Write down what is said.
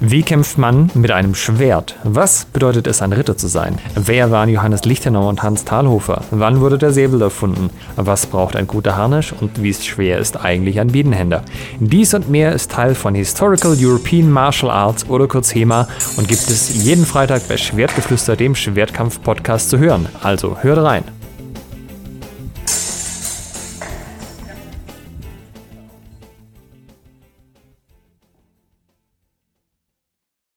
Wie kämpft man mit einem Schwert? Was bedeutet es, ein Ritter zu sein? Wer waren Johannes Lichtenau und Hans Thalhofer? Wann wurde der Säbel erfunden? Was braucht ein guter Harnisch und wie schwer ist eigentlich ein Biedenhänder? Dies und mehr ist Teil von Historical European Martial Arts oder kurz HEMA und gibt es jeden Freitag bei Schwertgeflüster, dem Schwertkampf-Podcast, zu hören. Also hört rein!